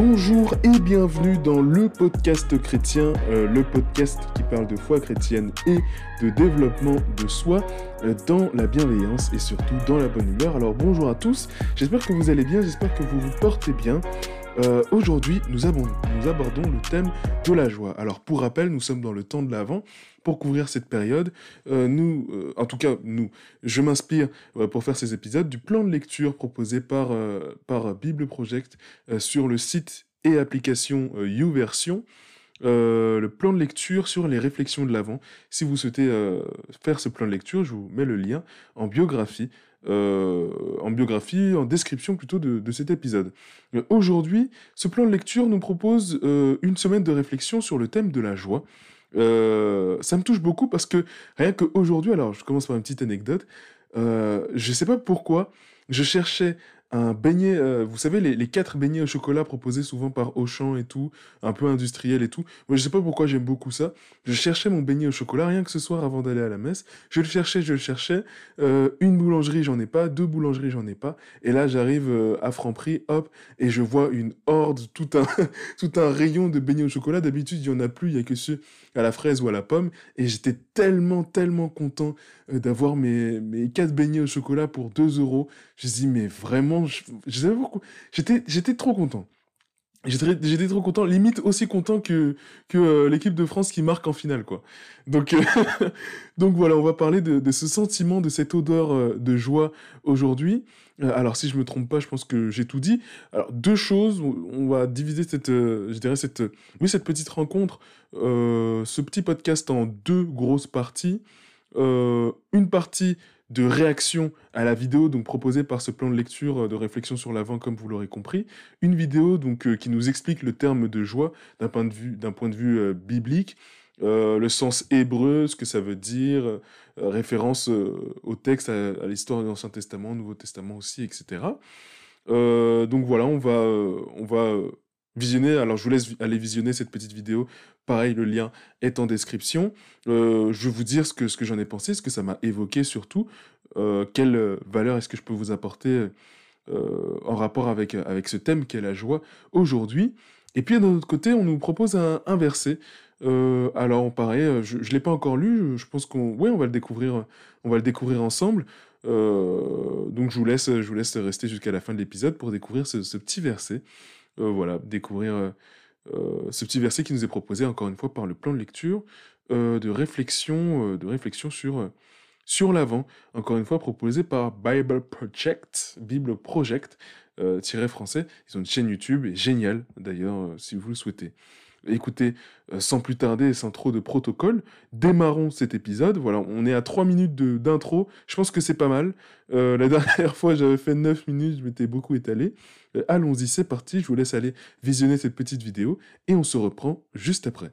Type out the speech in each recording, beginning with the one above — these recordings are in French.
Bonjour et bienvenue dans le podcast chrétien, euh, le podcast qui parle de foi chrétienne et de développement de soi euh, dans la bienveillance et surtout dans la bonne humeur. Alors bonjour à tous, j'espère que vous allez bien, j'espère que vous vous portez bien. Euh, aujourd'hui, nous, nous, abordons le thème de la joie. Alors, pour rappel, nous sommes dans le temps de l'Avent. Pour couvrir cette période, euh, nous, euh, en tout cas, nous, je m'inspire pour faire ces épisodes du plan de lecture proposé par, par Bible Project sur le site et application YouVersion. le plan de lecture sur les réflexions de l'Avent. Si vous souhaitez faire ce plan de lecture, je vous mets le lien en biographie euh, en biographie, en description plutôt de, cet épisode. Euh, aujourd'hui, ce plan de lecture nous propose euh, une semaine de réflexion sur le thème de la joie. Ça me touche beaucoup parce que rien qu'aujourd'hui, alors je commence par une petite anecdote, je ne sais pas pourquoi, je cherchais un beignet, euh, vous savez, les, quatre beignets au chocolat proposés souvent par Auchan et tout, un peu industriel et tout. Moi, je sais pas pourquoi j'aime beaucoup ça. Je cherchais mon beignet au chocolat, rien que ce soir avant d'aller à la messe. Je le cherchais, je le cherchais. Euh, une boulangerie, j'en ai pas. Deux boulangeries, j'en ai pas. Et là, j'arrive euh, à Franprix, hop, et je vois une horde, tout un, tout un rayon de beignets au chocolat. D'habitude, il y en a plus, il y a que ceux à la fraise ou à la pomme. Et j'étais tellement, tellement content d'avoir mes, mes quatre beignets au chocolat pour 2 euros. Je me dis, mais vraiment, je, J'étais, j'étais trop content. J'étais, trop content, limite aussi content que, que euh, l'équipe de France qui marque en finale, quoi. Donc, euh, donc voilà, on va parler de, ce sentiment, de cette odeur euh, de joie aujourd'hui. Alors, si je me trompe pas, je pense que j'ai tout dit. Alors, deux choses, on va diviser cette, je dirais cette, oui, cette petite rencontre, ce petit podcast en deux grosses parties. une partie de réaction à la vidéo donc proposée par ce plan de lecture euh, de réflexion sur l'avant comme vous l'aurez compris une vidéo donc euh, qui nous explique le terme de joie d'un point de vue d'un point de vue euh, biblique le sens hébreu ce que ça veut dire référence au texte à, l'histoire de l'Ancien Testament Nouveau Testament aussi etc donc voilà on va on va visionner. Alors, je vous laisse aller visionner cette petite vidéo. Pareil, le lien est en description. Euh, je vais vous dire ce que, ce que j'en ai pensé, ce que ça m'a évoqué surtout. Euh, quelle valeur est-ce que je peux vous apporter euh, en rapport avec, avec ce thème qu'est la joie aujourd'hui? Et puis, d'un autre côté, on nous propose un, verset. Alors, pareil, je ne l'ai pas encore lu. Je pense qu'on ouais, on va le découvrir, on va le découvrir ensemble. donc, je vous laisse, je vous laisse rester jusqu'à la fin de l'épisode pour découvrir ce, petit verset. Euh, voilà, découvrir euh, euh, ce petit verset qui nous est proposé encore une fois par le plan de lecture de réflexion, de réflexion sur sur l'avant, encore une fois proposé par Bible Project, Bible Project, tiré français. Ils ont une chaîne YouTube, et géniale d'ailleurs, si vous le souhaitez. Écoutez, sans plus tarder sans trop de protocole, démarrons cet épisode. Voilà, on est à 3 minutes d'intro. Je pense que c'est pas mal. la dernière fois, j'avais fait 9 minutes, je m'étais beaucoup étalé. Euh, allons-y, c'est parti, je vous laisse aller visionner cette petite vidéo et on se reprend juste après.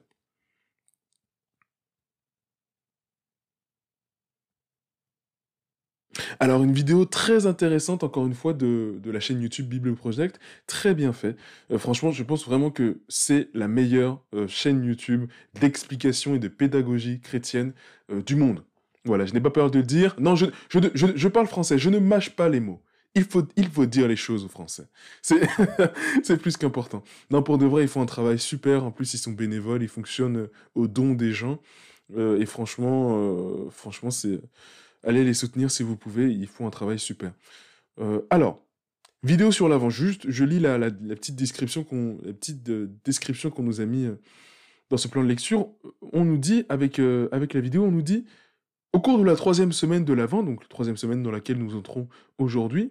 Alors une vidéo très intéressante encore une fois de, la chaîne YouTube Bible Project, très bien fait. Euh, franchement je pense vraiment que c'est la meilleure euh, chaîne YouTube d'explication et de pédagogie chrétienne du monde. Voilà, je n'ai pas peur de le dire. Non, je, parle français, je ne mâche pas les mots il faut, dire les choses aux Français. C'est plus qu'important. Non, pour de vrai, ils font un travail super. En plus, ils sont bénévoles, ils fonctionnent euh, au don des gens. Euh, et franchement, euh, franchement, c'est allez les soutenir si vous pouvez. Ils font un travail super. alors, vidéo sur l'avant. Juste, je lis la, la, petite description qu'on, la petite description qu'on nous a mis dans ce plan de lecture. On nous dit avec avec la vidéo, on nous dit au cours de la troisième semaine de l'Avent, donc la troisième semaine dans laquelle nous entrons aujourd'hui,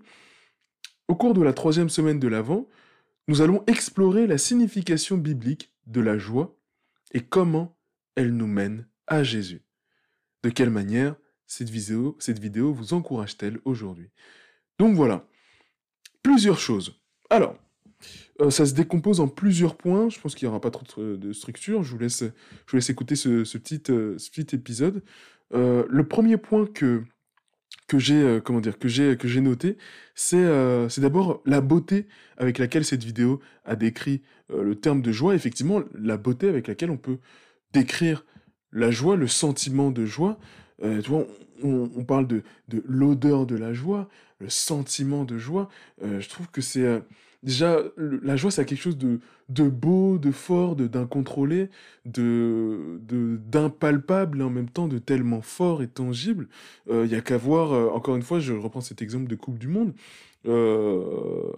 au cours de la troisième semaine de l'Avent, nous allons explorer la signification biblique de la joie et comment elle nous mène à Jésus. De quelle manière cette vidéo, cette vidéo vous encourage-t-elle aujourd'hui? Donc voilà, plusieurs choses. Alors, euh, ça se décompose en plusieurs points. Je pense qu'il n'y aura pas trop de structure. Je vous laisse, je vous laisse écouter ce, petit, euh, ce petit épisode. Euh, le premier point que, que j'ai comment que j'ai noté, c'est c'est d'abord la beauté avec laquelle cette vidéo a décrit le terme de joie. Effectivement, la beauté avec laquelle on peut décrire la joie, le sentiment de joie. Tu vois, on, parle de, de l'odeur de la joie, le sentiment de joie. je trouve que c'est déjà, la joie, c'est quelque chose de, de beau, de fort, d'incontrôlé, de, d'impalpable, et en même temps de tellement fort et tangible. Il euh, y a qu'à voir, euh, encore une fois, je reprends cet exemple de Coupe du Monde. Euh,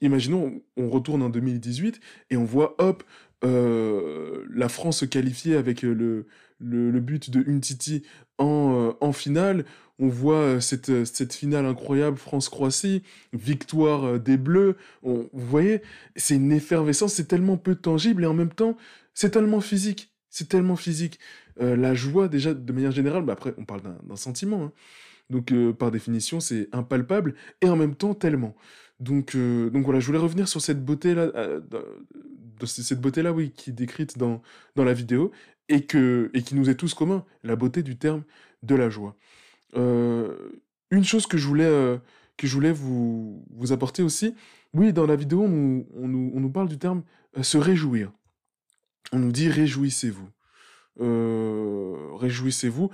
imaginons, on retourne en 2018 et on voit, hop, la France se qualifier avec le, le, but de Untiti en, en finale on voit euh, cette, euh, cette finale incroyable France-Croatie, victoire euh, des Bleus. vous voyez, c'est une effervescence, c'est tellement peu tangible et en même temps, c'est tellement physique. C'est tellement physique. la joie, déjà, de manière générale, bah après, on parle d'un sentiment. Hein. Donc, par définition, c'est impalpable et en même temps, tellement. Donc, donc voilà, je voulais revenir sur cette beauté-là, cette beauté-là, oui, qui est décrite dans, dans la vidéo et, que, et qui nous est tous commun, la beauté du terme de la joie. Euh, une chose que je voulais, euh, que je voulais vous, vous apporter aussi, oui, dans la vidéo, on nous, on nous, on nous parle du terme euh, se réjouir. On nous dit réjouissez-vous. réjouissez-vous.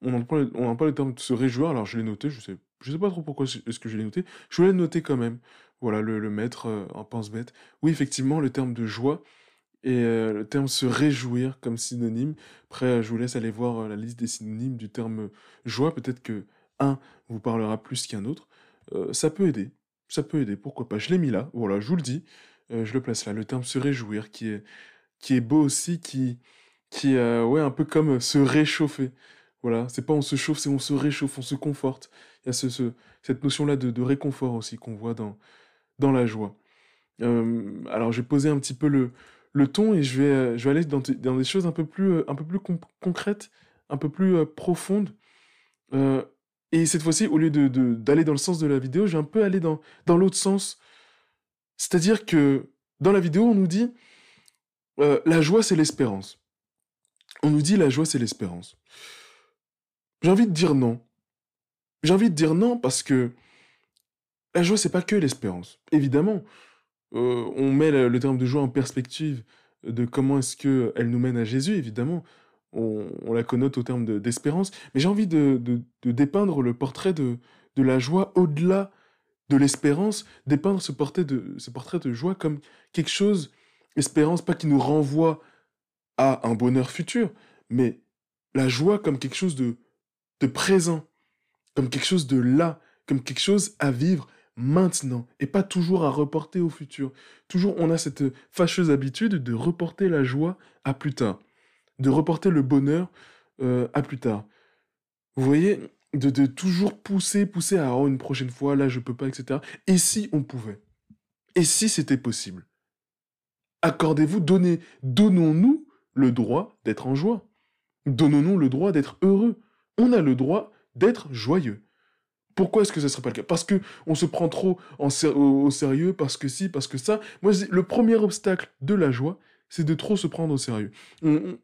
On n'emploie on pas le terme se réjouir, alors je l'ai noté, je sais, je sais pas trop pourquoi est-ce que je l'ai noté. Je voulais le noter quand même. Voilà, le, le mettre en pense-bête. Oui, effectivement, le terme de joie, et le terme se réjouir comme synonyme. Après, je vous laisse aller voir la liste des synonymes du terme joie. Peut-être que un vous parlera plus qu'un autre. ça peut aider. Ça peut aider, pourquoi pas? Je l'ai mis là, voilà, je vous le dis. je le place là. Le terme se réjouir, qui est, qui est beau aussi, qui, qui est ouais, un peu comme se réchauffer. Voilà, c'est pas on se chauffe, c'est on se réchauffe, on se conforte. Il y a ce, cette notion-là de, de, réconfort aussi qu'on voit dans, dans la joie. alors, j'ai posé un petit peu le, le ton et je vais, euh, je vais aller dans, des choses un peu plus, euh, un peu plus concrètes, un peu plus euh, profondes. et cette fois-ci, au lieu d'aller de, d'aller dans le sens de la vidéo, je vais un peu aller dans, dans l'autre sens. C'est-à-dire que dans la vidéo, on nous dit la joie, c'est l'espérance. On nous dit la joie, c'est l'espérance. J'ai envie de dire non. J'ai envie de dire non parce que la joie, c'est pas que l'espérance. Évidemment, euh, on met le, terme de joie en perspective de comment est-ce qu'elle nous mène à Jésus, évidemment. On, la connote au terme d'espérance. mais j'ai envie de, dépeindre le portrait de, la joie au-delà de l'espérance, dépeindre ce portrait, de, ce portrait de joie comme quelque chose, espérance, pas qui nous renvoie à un bonheur futur, mais la joie comme quelque chose de, de présent, comme quelque chose de là, comme quelque chose à vivre maintenant et pas toujours à reporter au futur. Toujours, on a cette fâcheuse habitude de reporter la joie à plus tard, de reporter le bonheur euh, à plus tard. Vous voyez, de, toujours pousser, pousser à oh, une prochaine fois, là je peux pas, etc. Et si on pouvait? Et si c'était possible? Accordez-vous, donnez, donnons-nous le droit d'être en joie. Donnons-nous le droit d'être heureux. On a le droit d'être joyeux. Pourquoi est-ce que ce serait pas le cas? Parce que on se prend trop au, sérieux, parce que si, parce que ça. Moi, le premier obstacle de la joie, c'est de trop se prendre au sérieux.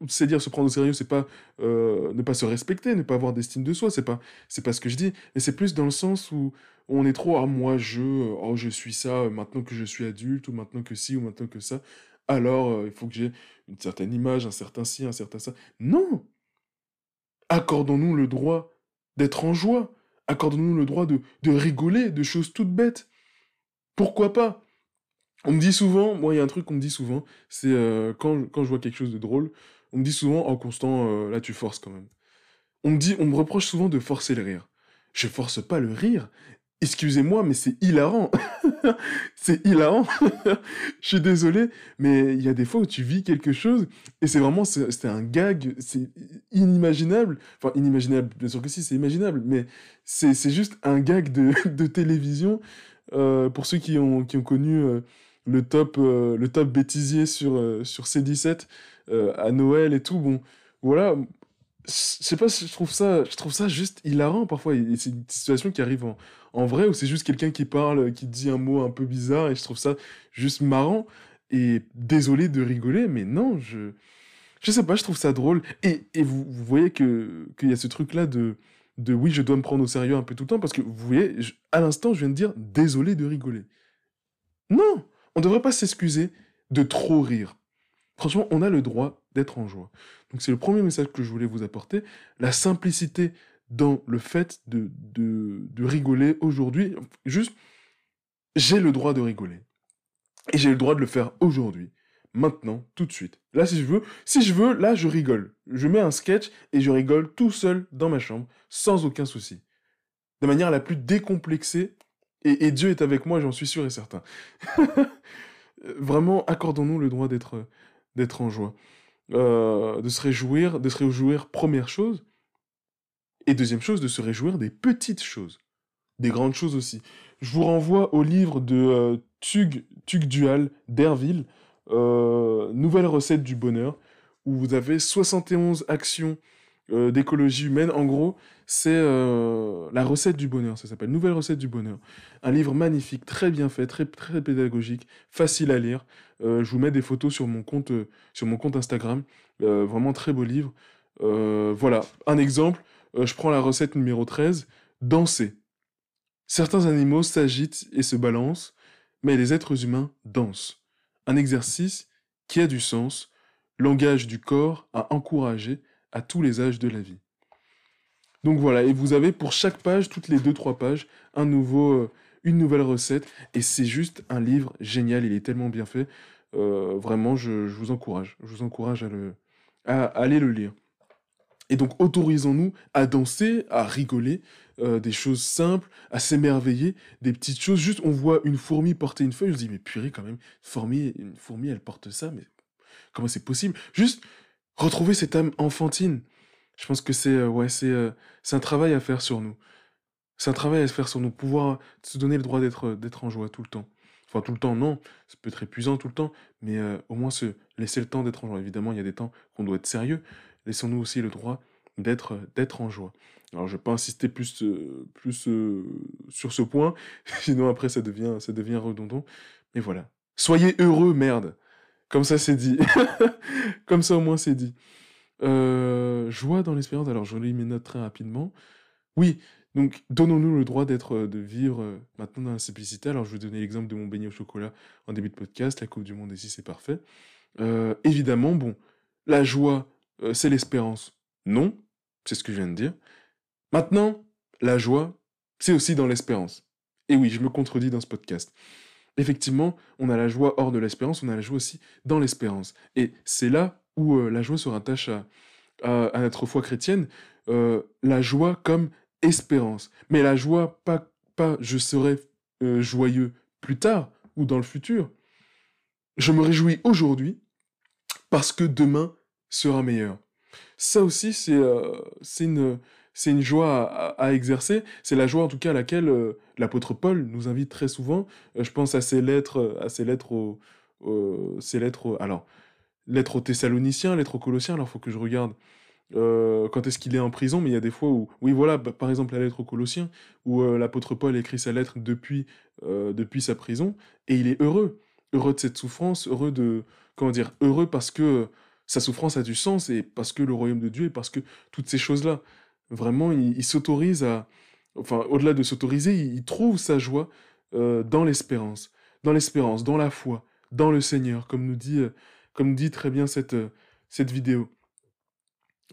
C'est dire se prendre au sérieux, c'est pas euh, ne pas se respecter, ne pas avoir d'estime de soi, c'est pas pas ce que je dis, mais c'est plus dans le sens où on est trop ah moi je oh je suis ça maintenant que je suis adulte ou maintenant que si ou maintenant que ça. Alors euh, il faut que j'ai une certaine image, un certain ci, un certain ça. Non. Accordons-nous le droit d'être en joie accordons-nous le droit de, rigoler de choses toutes bêtes. Pourquoi pas? On me dit souvent, moi il y a un truc qu'on me dit souvent, c'est euh, quand, je vois quelque chose de drôle, on me dit souvent, oh Constant, euh, là tu forces quand même. On me dit, on me reproche souvent de forcer le rire. Je force pas le rire, excusez-moi, mais c'est hilarant. c'est hilarant. je suis désolé, mais il y a des fois où tu vis quelque chose et c'est vraiment, c'est un gag, c'est inimaginable. Enfin, inimaginable, bien sûr que si, c'est imaginable, mais c'est juste un gag de, télévision. Euh, pour ceux qui ont, connu euh, le, top, euh, le top bêtisier sur C17 à Noël et tout, bon, voilà, je sais pas je trouve ça, je trouve ça juste hilarant parfois. C'est une situation qui arrive en, en vrai ou c'est juste quelqu'un qui parle, qui dit un mot un peu bizarre et je trouve ça juste marrant. Et désolé de rigoler, mais non, je, je sais pas, je trouve ça drôle. Et, et vous, vous voyez que qu'il y a ce truc-là de, de oui, je dois me prendre au sérieux un peu tout le temps parce que vous voyez, à l'instant, je viens de dire désolé de rigoler. Non, on devrait pas s'excuser de trop rire. Franchement, on a le droit d'être en joie. Donc c'est le premier message que je voulais vous apporter, la simplicité dans le fait de, de, rigoler aujourd'hui. Juste, j'ai le droit de rigoler. Et j'ai le droit de le faire aujourd'hui, maintenant, tout de suite. Là, si je veux, si je veux, là, je rigole. Je mets un sketch et je rigole tout seul dans ma chambre, sans aucun souci. De manière la plus décomplexée. Et, Dieu est avec moi, j'en suis sûr et certain. Vraiment, accordons-nous le droit d'être, d'être en joie. Euh, de se réjouir, de se réjouir, première chose. Et deuxième chose, de se réjouir des petites choses. Des grandes choses aussi. Je vous renvoie au livre de euh, Tug, Dual d'Herville, euh, Nouvelle recette du bonheur, où vous avez 71 actions euh, d'écologie humaine. En gros, c'est la recette du bonheur, ça s'appelle Nouvelle recette du bonheur. Un livre magnifique, très bien fait, très, très pédagogique, facile à lire. je vous mets des photos sur mon compte, sur mon compte Instagram. vraiment très beau livre. voilà, un exemple, je prends la recette numéro 13, danser. Certains animaux s'agitent et se balancent, mais les êtres humains dansent. Un exercice qui a du sens, langage du corps à encourager à tous les âges de la vie. Donc voilà, et vous avez pour chaque page, toutes les deux trois pages, un nouveau, euh, une nouvelle recette, et c'est juste un livre génial, il est tellement bien fait. Euh, vraiment, je, vous encourage, je vous encourage à, le, à aller le lire. Et donc autorisons-nous à danser, à rigoler, euh, des choses simples, à s'émerveiller, des petites choses. Juste, on voit une fourmi porter une feuille, on se dit, mais purée, quand même, fourmi, une fourmi elle porte ça, mais comment c'est possible? Juste retrouver cette âme enfantine. Je pense que c'est euh, ouais, euh, c'est un travail à faire sur nous. C'est un travail à faire sur nous, pouvoir se donner le droit d'être d'être en joie tout le temps. Enfin, tout le temps, non, ça peut être épuisant tout le temps, mais au moins se laisser le temps d'être en joie. Évidemment, il y a des temps qu'on doit être sérieux. Laissons-nous aussi le droit d'être d'être en joie. Alors, je vais pas insister plus, euh, plus euh, sur ce point, sinon après ça devient, ça devient redondant. Mais voilà. Soyez heureux, merde. Comme ça, c'est dit. Comme ça, au moins, c'est dit. Euh, joie dans l'espérance. Alors, je lis mes notes très rapidement. Oui, donc, donnons-nous le droit d'être, de vivre maintenant dans la simplicité. Alors, je vais donner l'exemple de mon beignet au chocolat en début de podcast. La Coupe du Monde ici, c'est parfait. évidemment, bon, la joie, c'est l'espérance. Non, c'est ce que je viens de dire. Maintenant, la joie, c'est aussi dans l'espérance. Et oui, je me contredis dans ce podcast. Effectivement, on a la joie hors de l'espérance, on a la joie aussi dans l'espérance. Et c'est là où euh, la joie se rattache à, notre foi chrétienne, euh, la joie comme espérance. Mais la joie, pas, pas je serai euh, joyeux plus tard ou dans le futur. Je me réjouis aujourd'hui parce que demain sera meilleur. Ça aussi, c'est une, c'est une joie à, exercer. C'est la joie en tout cas à laquelle euh, l'apôtre Paul nous invite très souvent. Euh, je pense à ses lettres, à ses lettres aux, ses lettres, alors lettres aux Thessaloniciens, lettres aux Colossiens. Alors faut que je regarde euh, quand est-ce qu'il est en prison, mais il y a des fois où, oui voilà, bah, par exemple la lettre aux Colossiens où l'apôtre Paul écrit sa lettre depuis depuis sa prison et il est heureux, heureux de cette souffrance, heureux de comment dire, heureux parce que sa souffrance a du sens et parce que le royaume de Dieu et parce que toutes ces choses là. Vraiment, il, s'autorise à... Enfin, au-delà de s'autoriser, il, trouve sa joie euh, dans l'espérance. Dans l'espérance, dans la foi, dans le Seigneur, comme nous dit, euh, comme dit très bien cette, euh, cette vidéo.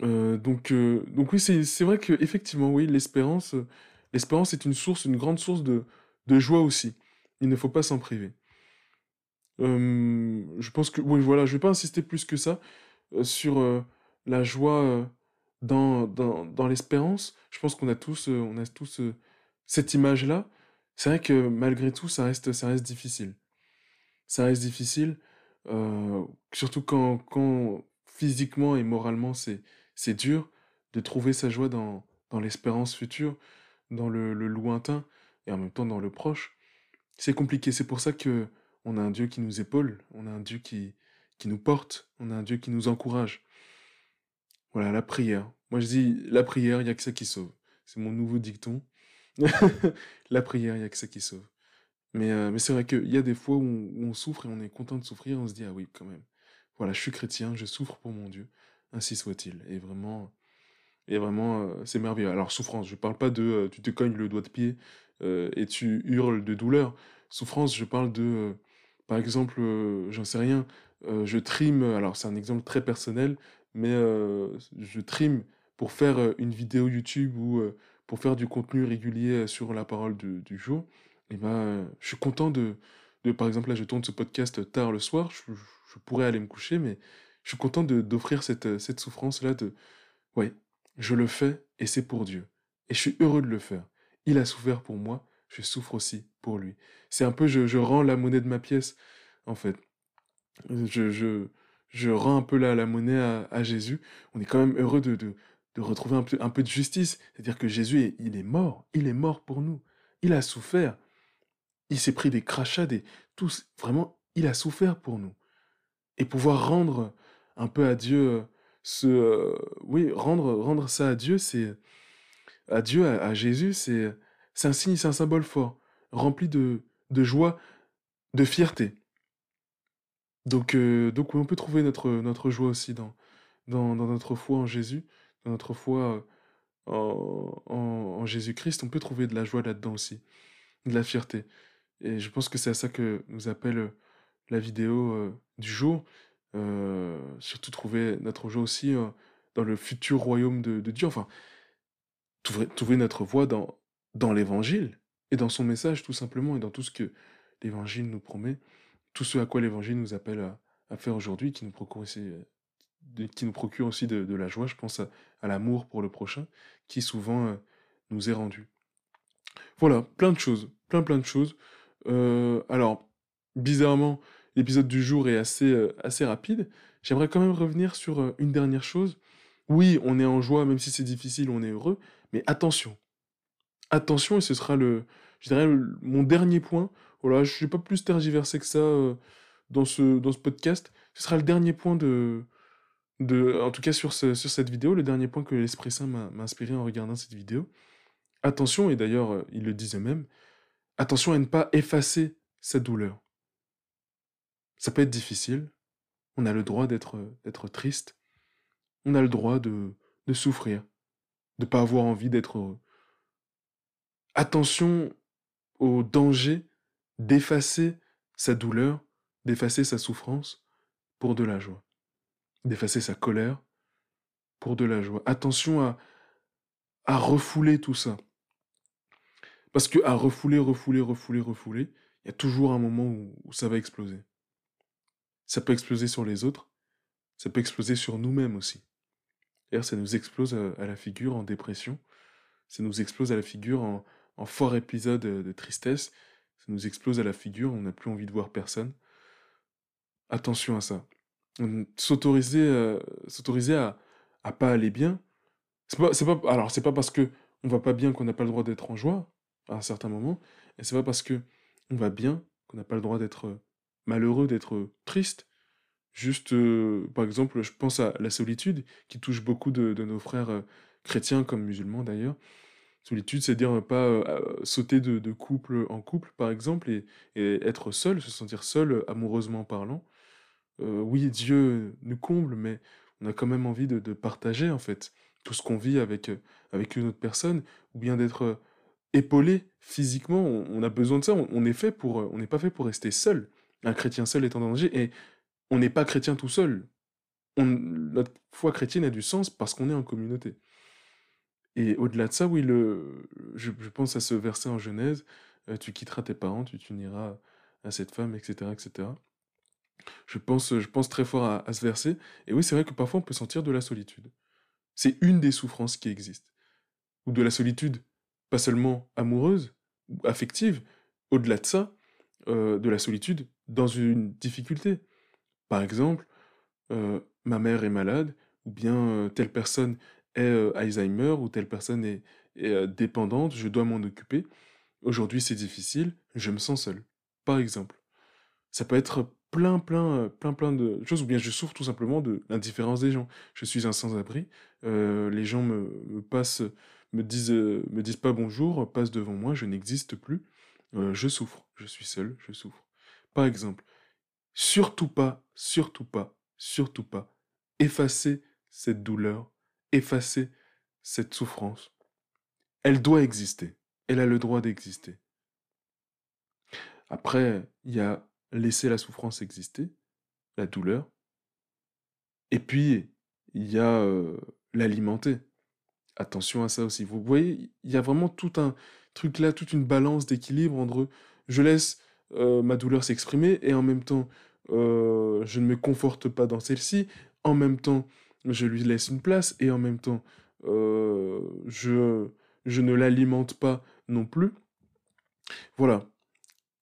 donc, donc oui, c'est vrai que effectivement, oui, l'espérance, est une source, une grande source de, de joie aussi. Il ne faut pas s'en priver. je pense que, oui, voilà, je vais pas insister plus que ça sur la joie dans, dans, dans l'espérance, je pense qu'on a tous, euh, on a tous euh, cette image-là. C'est vrai que malgré tout, ça reste, ça reste difficile. Ça reste difficile, euh, surtout quand, quand physiquement et moralement c'est, c'est dur de trouver sa joie dans, dans l'espérance future, dans le, le, lointain et en même temps dans le proche. C'est compliqué. C'est pour ça que on a un Dieu qui nous épaule, on a un Dieu qui, qui nous porte, on a un Dieu qui nous encourage. Voilà, la prière. Moi, je dis, la prière, il n'y a que ça qui sauve. C'est mon nouveau dicton. la prière, il n'y a que ça qui sauve. Mais, euh, mais c'est vrai qu'il y a des fois où on, souffre et on est content de souffrir, on se dit, ah oui, quand même. Voilà, je suis chrétien, je souffre pour mon Dieu, ainsi soit-il. Et vraiment, et vraiment euh, c'est merveilleux. Alors, souffrance, je ne parle pas de euh, tu te cognes le doigt de pied et tu hurles de douleur. Souffrance, je parle de, par exemple, j'en sais rien, je trime, alors c'est un exemple très personnel, mais je trime pour faire une vidéo YouTube ou pour faire du contenu régulier sur la parole du jour, et ben, je suis content de, de, par exemple, là, je tourne ce podcast tard le soir, je, je pourrais aller me coucher, mais je suis content d'offrir cette, cette souffrance-là de, ouais, je le fais et c'est pour Dieu. Et je suis heureux de le faire. Il a souffert pour moi, je souffre aussi pour lui. C'est un peu, je, je, rends la monnaie de ma pièce, en fait. Je, je, je rends un peu la, la monnaie à, Jésus. On est quand même heureux de, de, de retrouver un peu, un peu de justice. C'est-à-dire que Jésus, il est mort. Il est mort pour nous. Il a souffert. Il s'est pris des crachats, des... Tous, vraiment, il a souffert pour nous. Et pouvoir rendre un peu à Dieu euh, ce... Euh, oui, rendre, rendre ça à Dieu, c'est... À Dieu, à, Jésus, c'est c'est un signe, c'est un symbole fort, rempli de, de joie, de fierté. Donc, euh, donc on peut trouver notre, notre joie aussi dans, dans, dans, notre foi en Jésus, dans notre foi en, en, en Jésus-Christ. On peut trouver de la joie là-dedans aussi, de la fierté. Et je pense que c'est à ça que nous appelle la vidéo euh, du jour. Euh, surtout trouver notre joie aussi euh, dans le futur royaume de, de Dieu. Enfin, trouver, trouver notre voix dans, dans l'évangile et dans son message tout simplement et dans tout ce que l'évangile nous promet, tout ce à quoi l'évangile nous appelle à, faire aujourd'hui, qui nous procure aussi, aussi de, la joie, je pense à, l'amour pour le prochain, qui souvent euh, nous est rendu. Voilà, plein de choses, plein plein de choses. Euh, alors, bizarrement, l'épisode du jour est assez, euh, assez rapide. J'aimerais quand même revenir sur euh, une dernière chose. Oui, on est en joie, même si c'est difficile, on est heureux, mais attention, attention, et ce sera le, je dirais, mon dernier point. Voilà, je ne vais pas plus tergiverser que ça euh, dans, ce, dans ce podcast. Ce sera le dernier point de, de en tout cas sur, sur cette vidéo, le dernier point que l'Esprit Saint m'a inspiré en regardant cette vidéo. Attention, et d'ailleurs, euh, il le disait même, attention à ne pas effacer sa douleur. Ça peut être difficile. On a le droit d'être triste. On a le droit de, de souffrir, de ne pas avoir envie d'être attention au danger d'effacer sa douleur, d'effacer sa souffrance pour de la joie, d'effacer sa colère pour de la joie. Attention à, à refouler tout ça. Parce que à refouler, refouler, refouler, refouler, il y a toujours un moment où, ça va exploser. Ça peut exploser sur les autres, ça peut exploser sur nous-mêmes aussi. D'ailleurs, ça nous explose à, à, la figure en dépression, ça nous explose à la figure en, en fort épisode de tristesse, ça nous explose à la figure, on n'a plus envie de voir personne. Attention à ça. S'autoriser, euh, s'autoriser à, à pas aller bien, c'est pas, c'est pas, alors c'est pas parce que on va pas bien qu'on n'a pas le droit d'être en joie à un certain moment, et c'est pas parce que on va bien qu'on n'a pas le droit d'être malheureux, d'être triste. Juste, euh, par exemple, je pense à la solitude qui touche beaucoup de, nos frères euh, chrétiens comme musulmans d'ailleurs. Solitude, c'est dire pas euh, sauter de, couple en couple, par exemple, et, être seul, se sentir seul amoureusement parlant. Euh, oui, Dieu nous comble, mais on a quand même envie de, partager, en fait, tout ce qu'on vit avec, avec une autre personne, ou bien d'être épaulé physiquement. On, a besoin de ça. On, est fait pour, on n'est pas fait pour rester seul. Un chrétien seul est en danger, et on n'est pas chrétien tout seul. Notre foi chrétienne a du sens parce qu'on est en communauté. Et au-delà de ça, oui, le, je, pense à ce verset en Genèse, euh, tu quitteras tes parents, tu t'uniras à cette femme, etc., etc. Je pense, je pense très fort à, ce verset. Et oui, c'est vrai que parfois on peut sentir de la solitude. C'est une des souffrances qui existent. Ou de la solitude, pas seulement amoureuse ou affective, au-delà de ça, euh, de la solitude dans une difficulté. Par exemple, euh, ma mère est malade, ou bien telle personne est Alzheimer ou telle personne est, dépendante, je dois m'en occuper. Aujourd'hui, c'est difficile, je me sens seul. Par exemple. Ça peut être plein, plein, plein, plein de choses, ou bien je souffre tout simplement de l'indifférence des gens. Je suis un sans-abri, les gens me, me, passent, me disent, me disent pas bonjour, passent devant moi, je n'existe plus. Je souffre, je suis seul, je souffre. Par exemple, surtout pas, surtout pas, surtout pas, effacer cette douleur effacer cette souffrance. Elle doit exister. Elle a le droit d'exister. Après, il y a laisser la souffrance exister, la douleur. Et puis, il y a euh, l'alimenter. Attention à ça aussi. Vous voyez, il y a vraiment tout un truc là, toute une balance d'équilibre entre je laisse euh, ma douleur s'exprimer et en même temps, euh, je ne me conforte pas dans celle-ci. En même temps, je lui laisse une place et en même temps, euh, je, je ne l'alimente pas non plus. Voilà,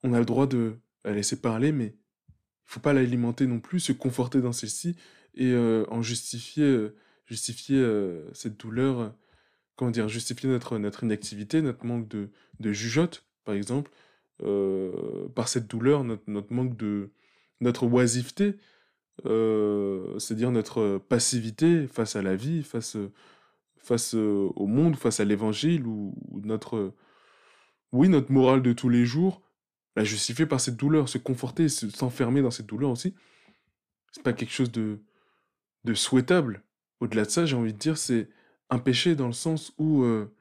on a le droit de la laisser parler, mais il faut pas l'alimenter non plus, se conforter dans celle-ci et en justifier, justifier cette douleur, comment dire, justifier notre, notre inactivité, notre manque de, de jugeote, par exemple, par cette douleur, notre, notre manque de, notre oisiveté, euh, c'est-à-dire notre passivité face à la vie, face, face au monde, face à l'évangile, ou, notre, oui, notre morale de tous les jours, la justifier par cette douleur, se conforter, s'enfermer dans cette douleur aussi, c'est pas quelque chose de, de souhaitable. Au-delà de ça, j'ai envie de dire, c'est un péché dans le sens où euh,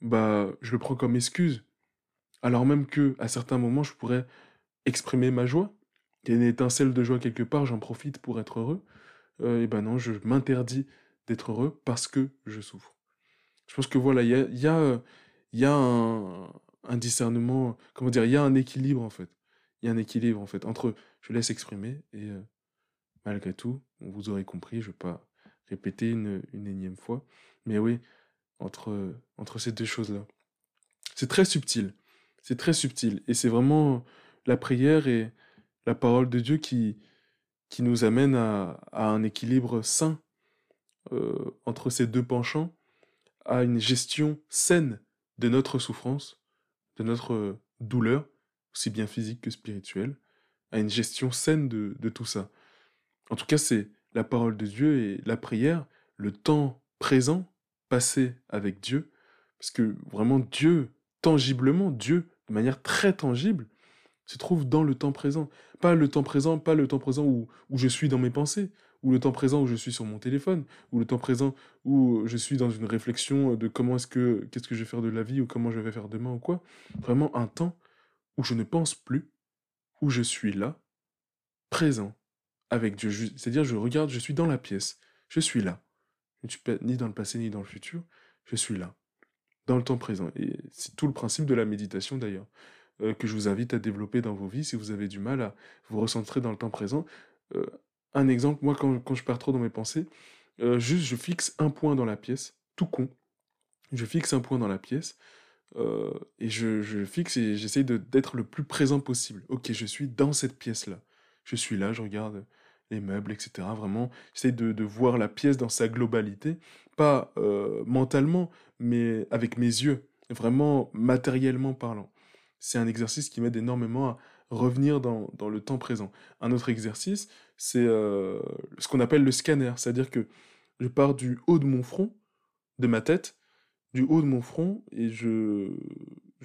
bah, je le prends comme excuse, alors même que à certains moments, je pourrais exprimer ma joie, il y a une étincelle de joie quelque part, j'en profite pour être heureux. Euh, et ben non, je m'interdis d'être heureux parce que je souffre. Je pense que voilà, il y a, y a, un, discernement, comment dire, il y a un équilibre en fait. Il y a un équilibre en fait entre je laisse exprimer et euh, malgré tout, vous aurez compris, je ne vais pas répéter une, une, énième fois, mais oui, entre, entre ces deux choses-là. C'est très subtil, c'est très subtil et c'est vraiment la prière et la parole de Dieu qui, qui nous amène à, un équilibre sain euh, entre ces deux penchants, à une gestion saine de notre souffrance, de notre douleur, aussi bien physique que spirituelle, à une gestion saine de, de tout ça. En tout cas, c'est la parole de Dieu et la prière, le temps présent, passé avec Dieu, parce que vraiment Dieu, tangiblement, Dieu, de manière très tangible, se trouve dans le temps présent. Pas le temps présent, pas le temps présent où, où je suis dans mes pensées, ou le temps présent où je suis sur mon téléphone, ou le temps présent où je suis dans une réflexion de comment est-ce que, qu'est-ce que je vais faire de la vie, ou comment je vais faire demain, ou quoi. Vraiment un temps où je ne pense plus, où je suis là, présent, avec Dieu. C'est-à-dire, je regarde, je suis dans la pièce, je suis là. Je ne suis pas ni dans le passé, ni dans le futur, je suis là, dans le temps présent. Et c'est tout le principe de la méditation d'ailleurs. Euh, que je vous invite à développer dans vos vies si vous avez du mal à vous recentrer dans le temps présent. Euh, un exemple, moi quand, je pars trop dans mes pensées, euh, juste je fixe un point dans la pièce, tout con. Je fixe un point dans la pièce et je, fixe et j'essaye d'être le plus présent possible. Ok, je suis dans cette pièce-là. Je suis là, je regarde les meubles, etc. Vraiment, j'essaye de, de, voir la pièce dans sa globalité, pas mentalement, mais avec mes yeux, vraiment matériellement parlant c'est un exercice qui m'aide énormément à revenir dans, le temps présent. Un autre exercice, c'est euh, ce qu'on appelle le scanner, c'est-à-dire que je pars du haut de mon front, de ma tête, du haut de mon front, et je,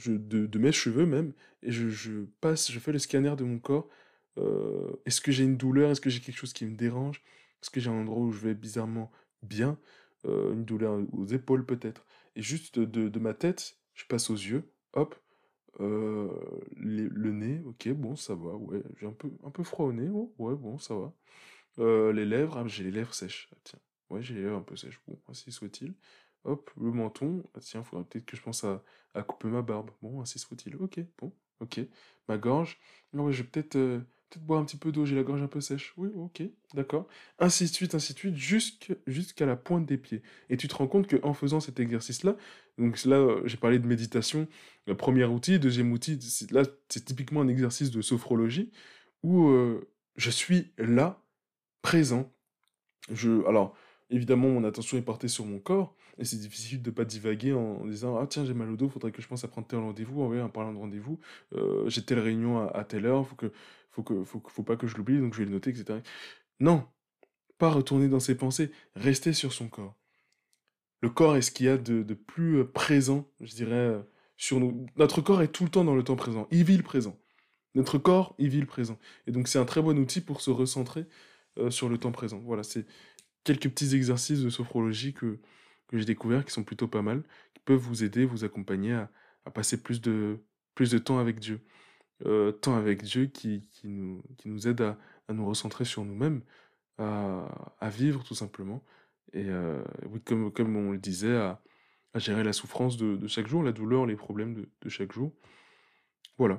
de, mes cheveux même, et je, passe, je fais le scanner de mon corps. Euh, est-ce que j'ai une douleur? Est-ce que j'ai quelque chose qui me dérange? Est-ce que j'ai un endroit où je vais bizarrement bien? Euh, Une douleur aux épaules peut-être. Et juste de, de ma tête, je passe aux yeux, hop, euh, le nez, ok, bon, ça va, ouais. J'ai un peu, un peu froid au nez, oh, ouais, bon, ça va. Euh, les lèvres, ah, j'ai les lèvres sèches, ah, tiens. Ouais, j'ai les lèvres un peu sèches, bon, ainsi soit-il. Hop, le menton, ah, tiens, faudrait peut-être que je pense à, à couper ma barbe. Bon, ainsi soit-il, ok, bon, ok. Ma gorge, non, ouais, je vais peut-être euh, peut-être boire un petit peu d'eau, j'ai la gorge un peu sèche. Oui, ok, d'accord. Ainsi de suite, ainsi de suite, jusqu'à la pointe des pieds. Et tu te rends compte qu'en faisant cet exercice-là, donc là, euh, j'ai parlé de méditation, premier outil, deuxième outil, là, c'est typiquement un exercice de sophrologie où euh, je suis là, présent. Je, alors, évidemment, mon attention est portée sur mon corps, et c'est difficile de pas divaguer en disant ah tiens j'ai mal au dos, faudrait que je pense à prendre tel rendez-vous, en, parlant de rendez-vous, euh, j'ai telle réunion à, telle heure, faut que faut que faut, pas que je l'oublie, donc je vais le noter, etc. Non, pas retourner dans ses pensées, rester sur son corps. Le corps est ce qu'il y a de, plus euh, présent, je dirais, euh, sur nous. Notre corps est tout le temps dans le temps présent, il vit le présent. Notre corps, il vit le présent. Et donc c'est un très bon outil pour se recentrer euh, sur le temps présent. Voilà, c'est quelques petits exercices de sophrologie que, que j'ai découverts qui sont plutôt pas mal, qui peuvent vous aider, vous accompagner à, à passer plus de, plus de temps avec Dieu. Euh, temps avec Dieu qui, qui, nous, qui nous aide à, à nous recentrer sur nous-mêmes, à, à, vivre tout simplement. Et euh, comme, comme on le disait, à, gérer la souffrance de, de, chaque jour, la douleur, les problèmes de, de chaque jour. Voilà.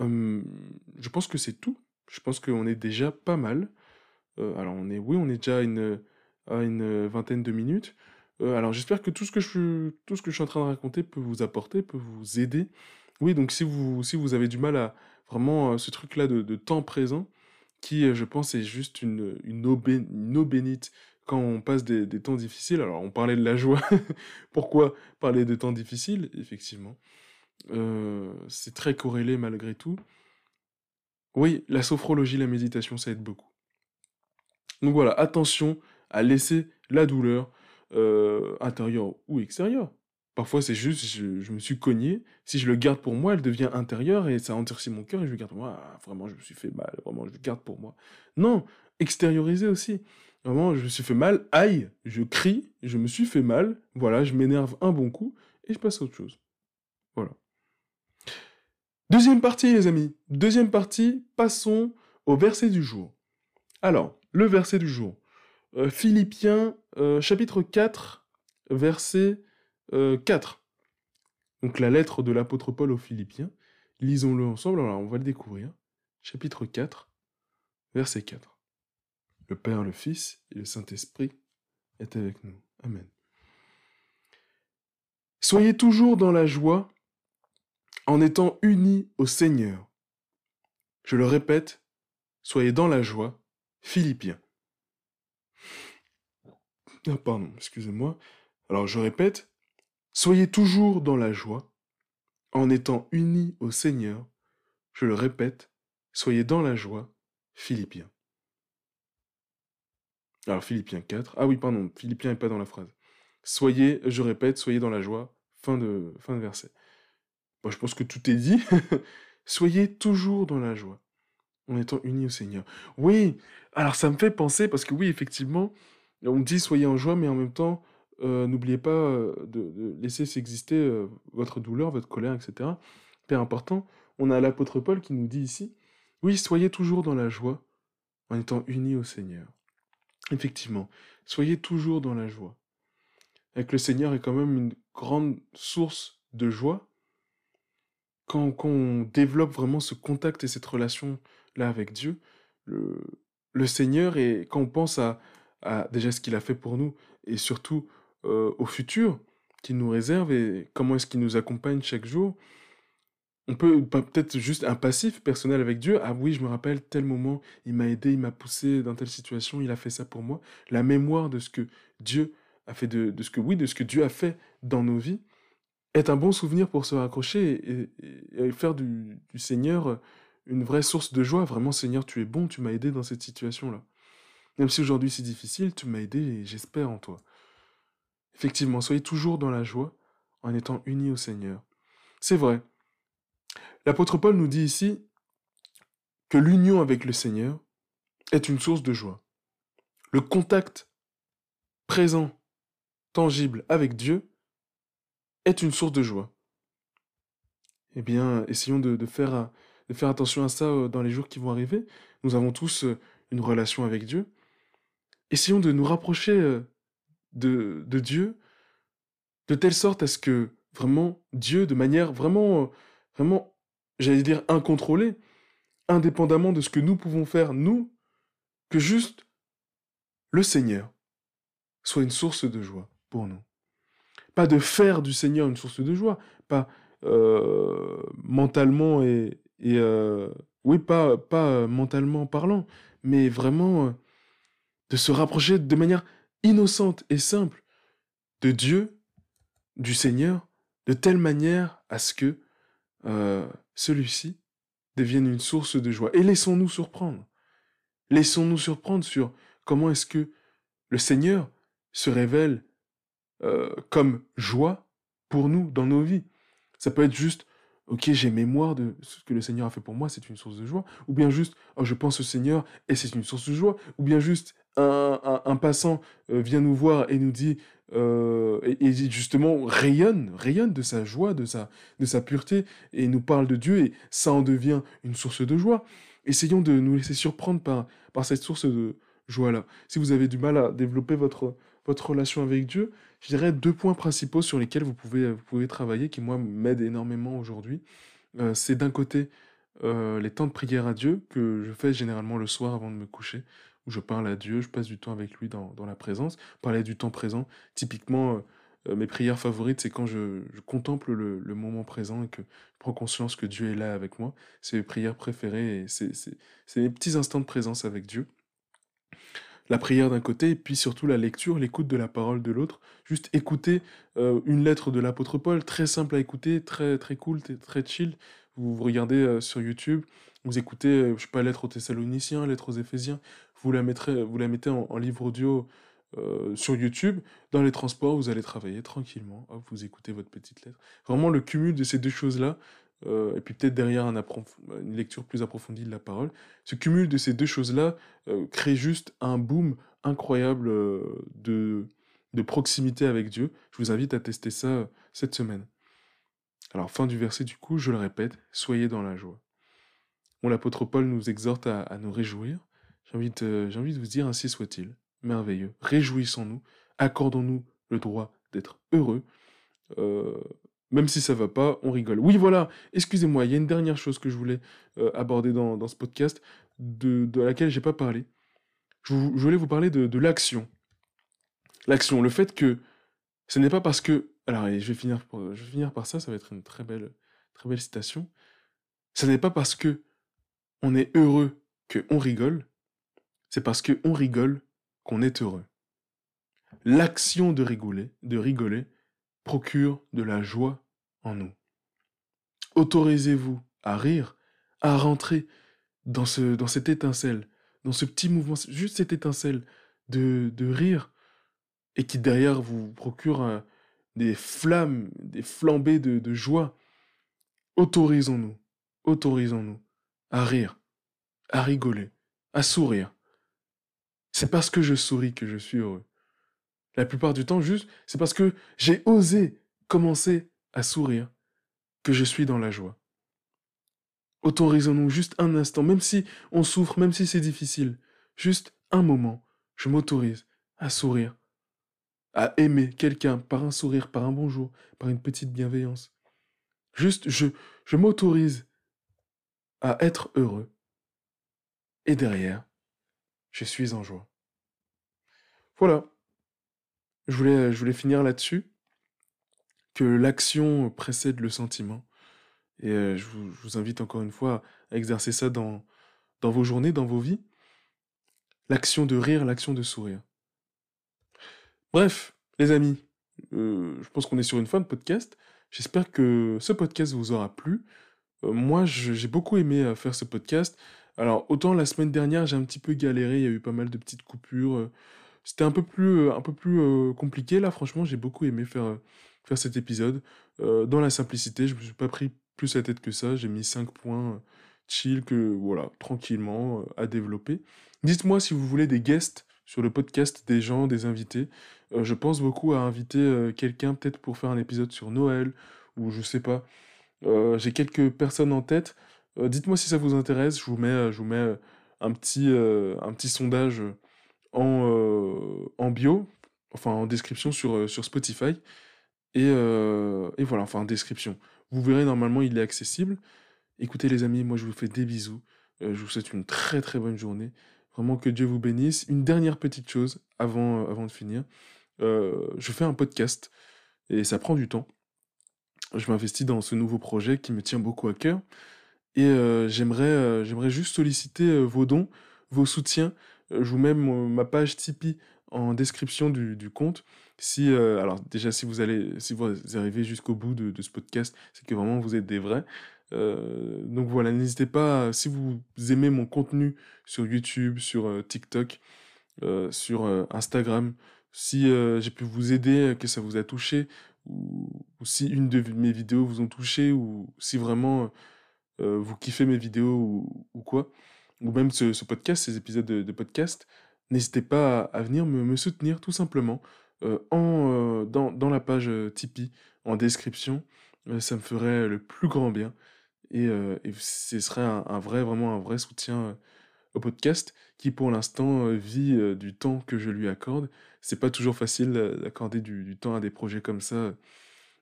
je pense que c'est tout. Je pense qu'on est déjà pas mal. alors on est, oui, on est déjà à une, à une vingtaine de minutes. alors j'espère que tout ce que, je, tout ce que je suis en train de raconter peut vous apporter, peut vous aider. Oui, donc si vous, avez du mal à vraiment ce truc-là de, temps présent, qui je pense est juste une, une, eau, bénite quand on passe des, temps difficiles. Alors on parlait de la joie. Pourquoi parler de temps difficiles Effectivement. c'est très corrélé malgré tout. Oui, la sophrologie, la méditation, ça aide beaucoup. Donc voilà, attention à laisser la douleur euh, intérieure ou extérieure. Parfois, c'est juste, je, me suis cogné. Si je le garde pour moi, elle devient intérieure et ça endurcit mon cœur et je le garde pour moi. Ah, vraiment, je me suis fait mal. Vraiment, je le garde pour moi. Non, extérioriser aussi. Vraiment, je me suis fait mal. Aïe, je crie, je me suis fait mal. Voilà, je m'énerve un bon coup et je passe à autre chose. Voilà. Deuxième partie, les amis. Deuxième partie, passons au verset du jour. Alors, le verset du jour. Euh, Philippiens, euh, chapitre 4, verset 4. Euh, Donc la lettre de l'apôtre Paul aux Philippiens. Lisons-le ensemble, alors on va le découvrir. Chapitre 4, verset 4. Le Père, le Fils et le Saint-Esprit est avec nous. Amen. Soyez toujours dans la joie en étant unis au Seigneur. Je le répète, soyez dans la joie. Philippiens. Ah, pardon, excusez-moi. Alors je répète, soyez toujours dans la joie, en étant unis au Seigneur. Je le répète, soyez dans la joie. Philippiens. Alors Philippiens 4. Ah oui, pardon, Philippiens n'est pas dans la phrase. Soyez, je répète, soyez dans la joie. Fin de, fin verset. Bon, je pense que tout est dit. soyez toujours dans la joie, en étant unis au Seigneur. Oui, alors ça me fait penser, parce que oui, effectivement, on dit soyez en joie, mais en même temps, euh, n'oubliez pas euh, de, laisser s'exister euh, votre douleur, votre colère, etc. Père important. On a l'apôtre Paul qui nous dit ici, oui, soyez toujours dans la joie en étant unis au Seigneur. Effectivement, soyez toujours dans la joie. Avec le Seigneur est quand même une grande source de joie. Quand, on développe vraiment ce contact et cette relation-là avec Dieu, le, le Seigneur, et quand on pense à, à déjà ce qu'il a fait pour nous et surtout euh, au futur qu'il nous réserve et comment est-ce qu'il nous accompagne chaque jour. On peut peut-être juste un passif personnel avec Dieu. Ah oui, je me rappelle tel moment, il m'a aidé, il m'a poussé dans telle situation, il a fait ça pour moi. La mémoire de ce que Dieu a fait, de, de ce que oui, de ce que Dieu a fait dans nos vies, est un bon souvenir pour se raccrocher et, faire du, du Seigneur une vraie source de joie. Vraiment, Seigneur, tu es bon, tu m'as aidé dans cette situation-là. Même si aujourd'hui c'est difficile, tu m'as aidé et j'espère en toi. Effectivement, soyez toujours dans la joie en étant unis au Seigneur. C'est vrai. L'apôtre Paul nous dit ici que l'union avec le Seigneur est une source de joie. Le contact présent, tangible avec Dieu est une source de joie. Eh bien, essayons de, faire, de faire attention à ça euh, dans les jours qui vont arriver. Nous avons tous euh, une relation avec Dieu essayons de nous rapprocher euh, de, Dieu de telle sorte à ce que vraiment Dieu, de manière vraiment, euh, vraiment, j'allais dire incontrôlée, indépendamment de ce que nous pouvons faire, nous, que juste le Seigneur soit une source de joie pour nous. Pas de faire du Seigneur une source de joie, pas euh, mentalement et, et oui, pas, pas mentalement parlant, mais vraiment de se rapprocher de manière innocente et simple de Dieu, du Seigneur, de telle manière à ce que euh, celui-ci devienne une source de joie. Et laissons-nous surprendre. Laissons-nous surprendre sur comment est-ce que le Seigneur se révèle euh, comme joie pour nous dans nos vies. Ça peut être juste, ok, j'ai mémoire de ce que le Seigneur a fait pour moi, c'est une source de joie. Ou bien juste, oh, je pense au Seigneur et c'est une source de joie. Ou bien juste, un, passant euh, vient nous voir et nous dit, euh, et, justement rayonne, rayonne de sa joie, de sa, de sa pureté, et nous parle de Dieu, et ça en devient une source de joie. Essayons de nous laisser surprendre par, par cette source de joie-là. Si vous avez du mal à développer votre, votre relation avec Dieu, je dirais deux points principaux sur lesquels vous pouvez, vous pouvez travailler, qui moi m'aident énormément aujourd'hui. Euh, c'est d'un côté les temps de prière à Dieu que je fais généralement le soir avant de me coucher, où je parle à Dieu, je passe du temps avec lui dans, la présence. Parler du temps présent, typiquement, mes prières favorites, c'est quand je, contemple le, moment présent et que je prends conscience que Dieu est là avec moi. C'est mes prières préférées c'est mes petits instants de présence avec Dieu la prière d'un côté, et puis surtout la lecture, l'écoute de la parole de l'autre. Juste écouter euh, une lettre de l'apôtre Paul, très simple à écouter, très, très cool, très chill. Vous, regardez euh, sur YouTube, vous écoutez, euh, je sais pas, lettre aux Thessaloniciens, lettre aux Éphésiens, vous la, mettez en, livre audio sur YouTube. Dans les transports, vous allez travailler tranquillement. vous écoutez votre petite lettre. Vraiment, le cumul de ces deux choses-là, euh, et puis peut-être derrière un une lecture plus approfondie de la parole. Ce cumul de ces deux choses-là euh, crée juste un boom incroyable euh, de, proximité avec Dieu. Je vous invite à tester ça cette semaine. Alors, fin du verset, du coup, je le répète, soyez dans la joie. Bon, l'apôtre Paul nous exhorte à nous réjouir. J'ai envie, de, vous dire, ainsi soit-il. Merveilleux. Réjouissons-nous, accordons-nous le droit d'être heureux. Euh, même si ça va pas, on rigole. Oui, voilà, excusez-moi, il y a une dernière chose que je voulais euh, aborder dans, ce podcast, de, de laquelle j'ai pas parlé. Je, voulais vous parler de, l'action. L'action, le fait que ce n'est pas parce que... Alors, je vais, finir je vais finir par ça, ça va être une très belle, très belle citation. Ce n'est pas parce que on est heureux que on rigole, c'est parce que on rigole qu'on est heureux. L'action de rigoler, de rigoler, procure de la joie en nous. Autorisez-vous à rire, à rentrer dans, ce, dans cette étincelle, dans ce petit mouvement, juste cette étincelle de, rire, et qui derrière vous procure des flammes, des flambées de joie. Autorisons-nous, autorisons-nous à rire, à rigoler, à sourire. C'est parce que je souris que je suis heureux. La plupart du temps, juste, c'est parce que j'ai osé commencer à sourire que je suis dans la joie. Autorisons-nous juste un instant, même si on souffre, même si c'est difficile, juste un moment, je m'autorise à sourire, à aimer quelqu'un par un sourire, par un bonjour, par une petite bienveillance. Juste, je, je m'autorise à être heureux. Et derrière, je suis en joie. Voilà. Je voulais, finir là-dessus que l'action précède le sentiment. Et euh, je, vous, invite encore une fois à exercer ça dans, dans vos journées, dans vos vies. L'action de rire, l'action de sourire. Bref, les amis, euh, je pense qu'on est sur une fin de podcast. J'espère que ce podcast vous aura plu. Euh, moi, j'ai beaucoup aimé faire ce podcast. Alors, autant la semaine dernière, j'ai un petit peu galéré, il y a eu pas mal de petites coupures. C'était un peu plus, un peu plus compliqué. Là, franchement, j'ai beaucoup aimé faire faire cet épisode. Euh, dans la simplicité, je ne me suis pas pris plus la tête que ça. J'ai mis 5 points euh, chill que, voilà, tranquillement euh, à développer. Dites-moi si vous voulez des guests sur le podcast, des gens, des invités. je pense beaucoup à inviter quelqu'un peut-être pour faire un épisode sur Noël ou je sais pas. J'ai quelques personnes en tête. Dites-moi si ça vous intéresse. Je vous mets, vous mets un, petit, sondage en, en bio, enfin en description sur, Spotify. Euh, et, voilà, enfin, description. Vous verrez, normalement, il est accessible. Écoutez, les amis, moi, je vous fais des bisous. Euh, je vous souhaite une très, très bonne journée. Vraiment, que Dieu vous bénisse. Une dernière petite chose euh, avant de finir. je fais un podcast et ça prend du temps. Je m'investis dans ce nouveau projet qui me tient beaucoup à cœur. Et j'aimerais, j'aimerais juste solliciter vos dons, vos soutiens. je vous mets ma page Tipeee en description du, du compte. Si, euh, alors déjà, si vous allez, si vous arrivez jusqu'au bout de, ce podcast, c'est que vraiment vous êtes des vrais. Euh, donc voilà, n'hésitez pas, si vous aimez mon contenu sur YouTube, sur euh, TikTok, sur Instagram, si j'ai pu vous aider, que ça vous a touché, ou, si une de mes vidéos vous ont touché, ou si vraiment vous kiffez mes vidéos ou, quoi, ou même ce, podcast, ces épisodes de, podcast, n'hésitez pas à, venir me, soutenir tout simplement. Euh, en, euh, dans, dans, la page euh, Tipeee, en description. ça me ferait le plus grand bien. Et, ce serait un, vrai, vraiment un vrai soutien au podcast qui pour l'instant vit du temps que je lui accorde. C'est pas toujours facile d'accorder du, temps à des projets comme ça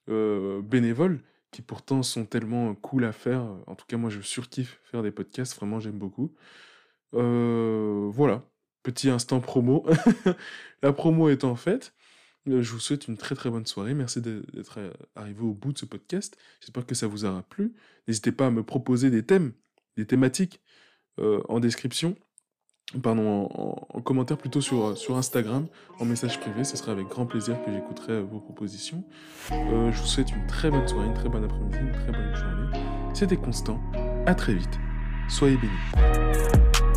bénévoles qui pourtant sont tellement cool à faire. En tout cas, moi, je surkiffe faire des podcasts, vraiment, j'aime beaucoup. voilà, petit instant promo. La promo étant faite, je vous souhaite une très très bonne soirée. Merci d'être arrivé au bout de ce podcast. J'espère que ça vous aura plu. N'hésitez pas à me proposer des thèmes, des thématiques en description pardon, en, commentaire plutôt sur, euh, sur Instagram, en message privé. Ce sera avec grand plaisir que j'écouterai euh, vos propositions. Euh, je vous souhaite une très bonne soirée, une très bonne après-midi, une très bonne journée. C'était Constant. À très vite. Soyez bénis.